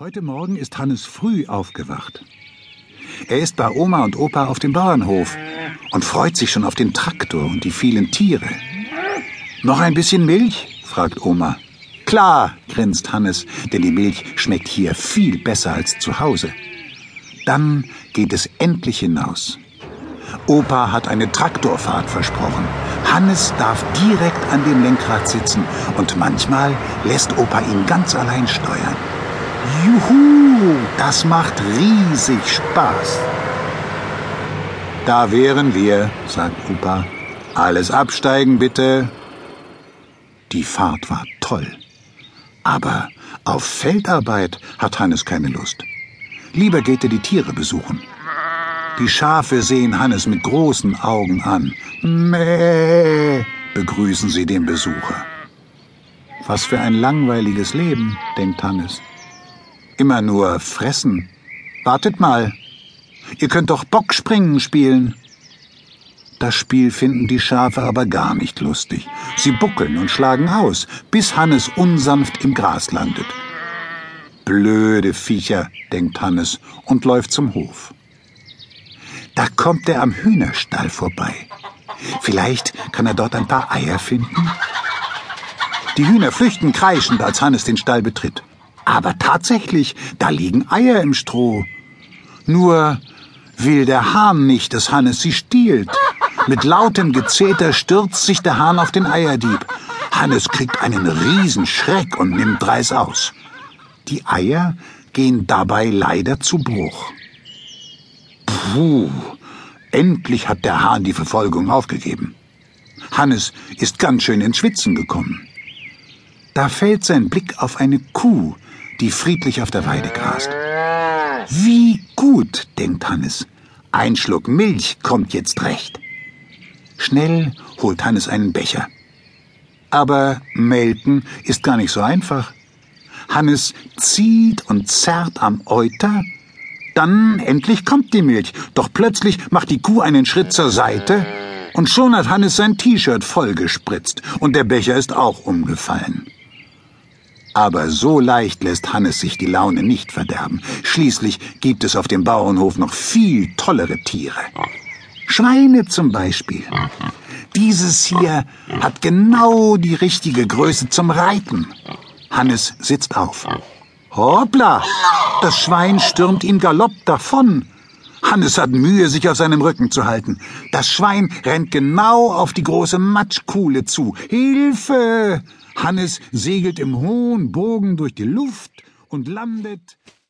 Heute Morgen ist Hannes früh aufgewacht. Er ist bei Oma und Opa auf dem Bauernhof und freut sich schon auf den Traktor und die vielen Tiere. Noch ein bisschen Milch? fragt Oma. Klar, grinst Hannes, denn die Milch schmeckt hier viel besser als zu Hause. Dann geht es endlich hinaus. Opa hat eine Traktorfahrt versprochen. Hannes darf direkt an dem Lenkrad sitzen und manchmal lässt Opa ihn ganz allein steuern. Juhu, das macht riesig Spaß. Da wären wir, sagt Opa. Alles absteigen, bitte. Die Fahrt war toll. Aber auf Feldarbeit hat Hannes keine Lust. Lieber geht er die Tiere besuchen. Die Schafe sehen Hannes mit großen Augen an. Mäh, begrüßen sie den Besucher. Was für ein langweiliges Leben, denkt Hannes. Immer nur fressen. Wartet mal. Ihr könnt doch Bockspringen spielen. Das Spiel finden die Schafe aber gar nicht lustig. Sie buckeln und schlagen aus, bis Hannes unsanft im Gras landet. Blöde Viecher, denkt Hannes und läuft zum Hof. Da kommt er am Hühnerstall vorbei. Vielleicht kann er dort ein paar Eier finden. Die Hühner flüchten kreischend, als Hannes den Stall betritt. Aber tatsächlich, da liegen Eier im Stroh. Nur will der Hahn nicht, dass Hannes sie stiehlt. Mit lautem Gezeter stürzt sich der Hahn auf den Eierdieb. Hannes kriegt einen Riesenschreck und nimmt Dreis aus. Die Eier gehen dabei leider zu Bruch. Puh, endlich hat der Hahn die Verfolgung aufgegeben. Hannes ist ganz schön ins Schwitzen gekommen. Da fällt sein Blick auf eine Kuh, die friedlich auf der Weide grast. Wie gut, denkt Hannes. Ein Schluck Milch kommt jetzt recht. Schnell holt Hannes einen Becher. Aber melken ist gar nicht so einfach. Hannes zieht und zerrt am Euter. Dann endlich kommt die Milch. Doch plötzlich macht die Kuh einen Schritt zur Seite und schon hat Hannes sein T-Shirt vollgespritzt und der Becher ist auch umgefallen. Aber so leicht lässt Hannes sich die Laune nicht verderben. Schließlich gibt es auf dem Bauernhof noch viel tollere Tiere. Schweine zum Beispiel. Dieses hier hat genau die richtige Größe zum Reiten. Hannes sitzt auf. Hoppla! Das Schwein stürmt ihm galopp davon. Hannes hat Mühe, sich auf seinem Rücken zu halten. Das Schwein rennt genau auf die große Matschkuhle zu. Hilfe! Hannes segelt im hohen Bogen durch die Luft und landet